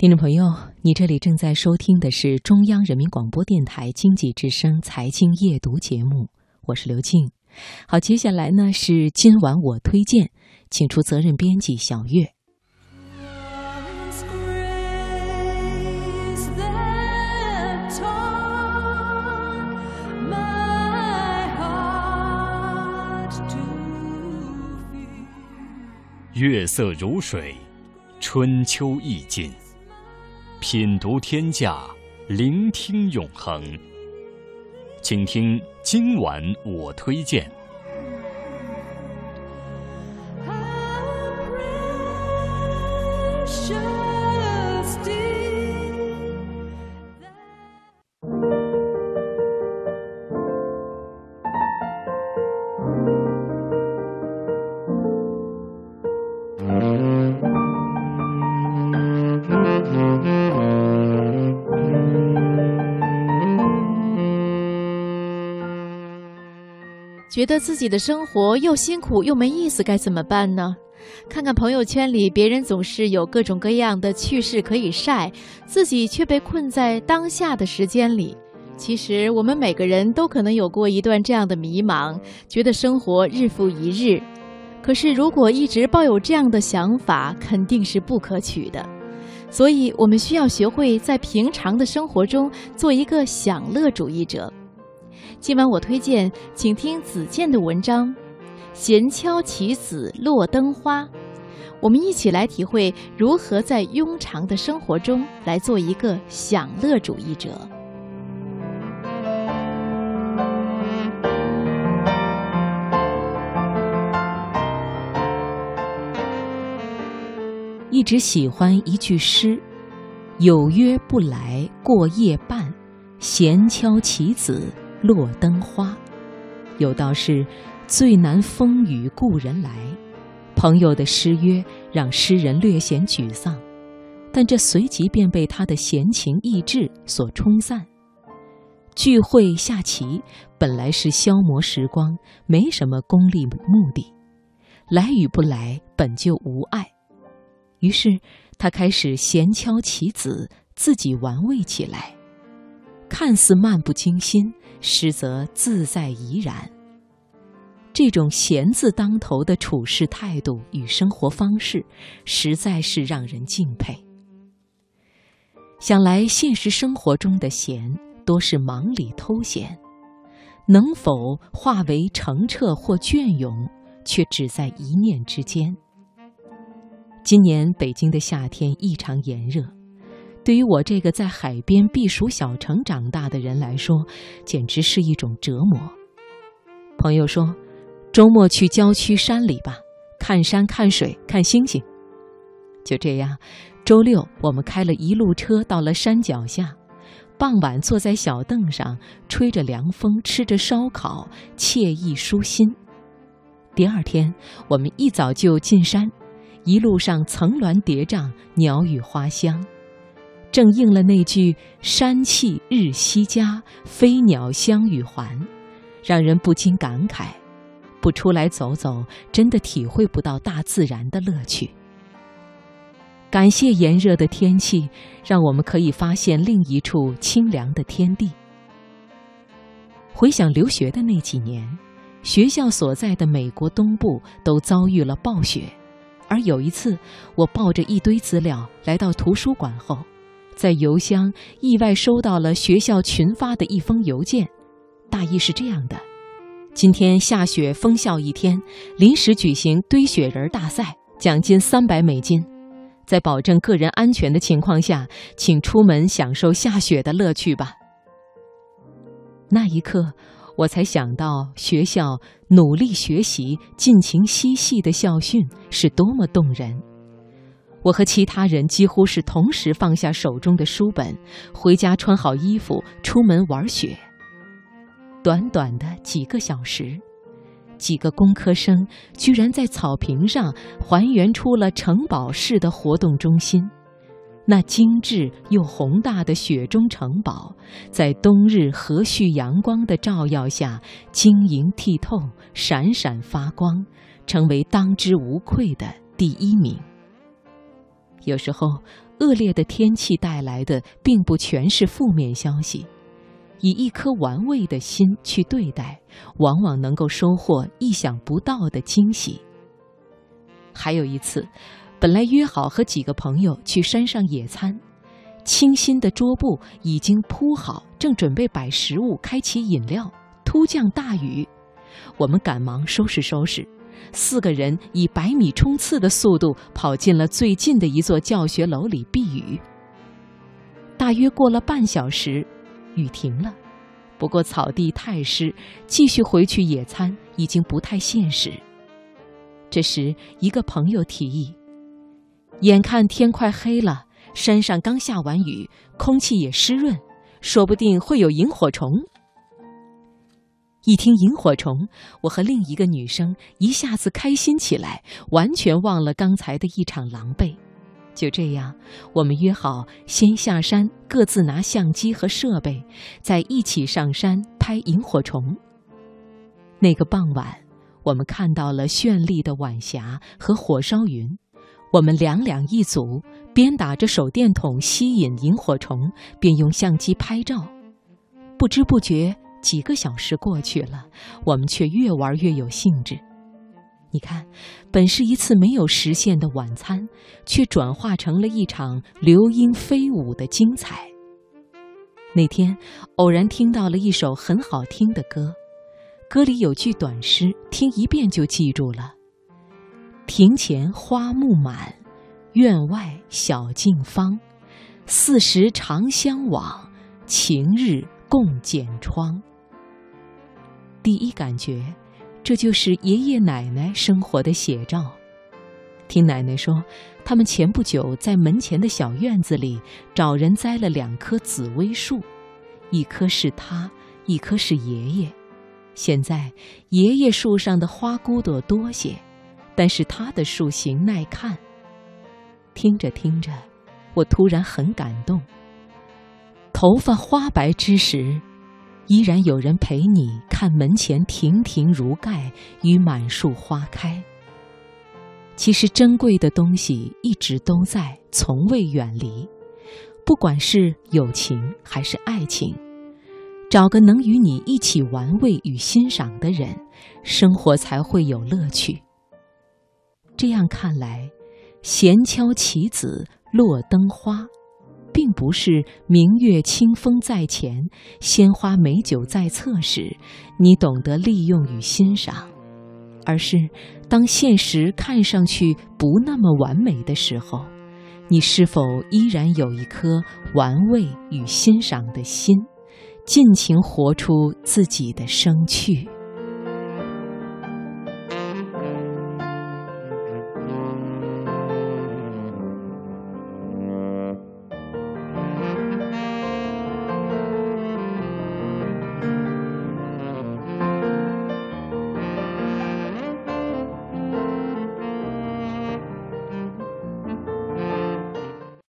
听众朋友，你这里正在收听的是中央人民广播电台经济之声财经夜读节目，我是刘静。好，接下来呢是今晚我推荐，请出责任编辑小月。月色如水，春秋意境。品读天下，聆听永恒。请听今晚我推荐。觉得自己的生活又辛苦又没意思，该怎么办呢？看看朋友圈里，别人总是有各种各样的趣事可以晒，自己却被困在当下的时间里。其实，我们每个人都可能有过一段这样的迷茫，觉得生活日复一日。可是，如果一直抱有这样的想法，肯定是不可取的。所以，我们需要学会在平常的生活中做一个享乐主义者。今晚我推荐，请听子健的文章《闲敲棋子落灯花》，我们一起来体会如何在庸常的生活中来做一个享乐主义者。一直喜欢一句诗：“有约不来过夜半，闲敲棋子。”落灯花，有道是最难风雨故人来。朋友的失约让诗人略显沮丧，但这随即便被他的闲情逸致所冲散。聚会下棋本来是消磨时光，没什么功利目的，来与不来本就无碍。于是他开始闲敲棋子，自己玩味起来，看似漫不经心。实则自在怡然。这种闲字当头的处事态度与生活方式，实在是让人敬佩。想来现实生活中的闲，多是忙里偷闲，能否化为澄澈或隽永，却只在一念之间。今年北京的夏天异常炎热。对于我这个在海边避暑小城长大的人来说，简直是一种折磨。朋友说，周末去郊区山里吧，看山看水看星星。就这样，周六我们开了一路车到了山脚下，傍晚坐在小凳上，吹着凉风，吃着烧烤，惬意舒心。第二天，我们一早就进山，一路上层峦叠嶂，鸟语花香。正应了那句“山气日夕佳，飞鸟相与还”，让人不禁感慨：不出来走走，真的体会不到大自然的乐趣。感谢炎热的天气，让我们可以发现另一处清凉的天地。回想留学的那几年，学校所在的美国东部都遭遇了暴雪，而有一次，我抱着一堆资料来到图书馆后。在邮箱意外收到了学校群发的一封邮件，大意是这样的：今天下雪封校一天，临时举行堆雪人大赛，奖金三百美金。在保证个人安全的情况下，请出门享受下雪的乐趣吧。那一刻，我才想到学校努力学习、尽情嬉戏的校训是多么动人。我和其他人几乎是同时放下手中的书本，回家穿好衣服出门玩雪。短短的几个小时，几个工科生居然在草坪上还原出了城堡式的活动中心。那精致又宏大的雪中城堡，在冬日和煦阳光的照耀下晶莹剔透、闪闪发光，成为当之无愧的第一名。有时候，恶劣的天气带来的并不全是负面消息。以一颗玩味的心去对待，往往能够收获意想不到的惊喜。还有一次，本来约好和几个朋友去山上野餐，清新的桌布已经铺好，正准备摆食物、开启饮料，突降大雨，我们赶忙收拾收拾，四个人以百米冲刺的速度跑进了最近的一座教学楼里避雨。大约过了半小时。雨停了，不过草地太湿，继续回去野餐已经不太现实。这时，一个朋友提议：“眼看天快黑了，山上刚下完雨，空气也湿润，说不定会有萤火虫。”一听萤火虫，我和另一个女生一下子开心起来，完全忘了刚才的一场狼狈。就这样，我们约好先下山，各自拿相机和设备，再一起上山拍萤火虫。那个傍晚，我们看到了绚丽的晚霞和火烧云。我们两两一组，边打着手电筒吸引萤火虫，边用相机拍照。不知不觉，几个小时过去了，我们却越玩越有兴致。你看，本是一次没有实现的晚餐，却转化成了一场流莺飞舞的精彩。那天偶然听到了一首很好听的歌，歌里有句短诗，听一遍就记住了：“庭前花木满，院外小径芳。四时长相往，晴日共剪窗。”第一感觉。这就是爷爷奶奶生活的写照。听奶奶说，他们前不久在门前的小院子里找人栽了两棵紫薇树，一棵是他，一棵是爷爷。现在爷爷树上的花骨朵多些，但是他的树形耐看。听着听着，我突然很感动。头发花白之时。依然有人陪你看门前亭亭如盖与满树花开。其实珍贵的东西一直都在，从未远离。不管是友情还是爱情，找个能与你一起玩味与欣赏的人，生活才会有乐趣。这样看来，闲敲棋子落灯花。并不是明月清风在前，鲜花美酒在侧时，你懂得利用与欣赏，而是当现实看上去不那么完美的时候，你是否依然有一颗玩味与欣赏的心，尽情活出自己的生趣？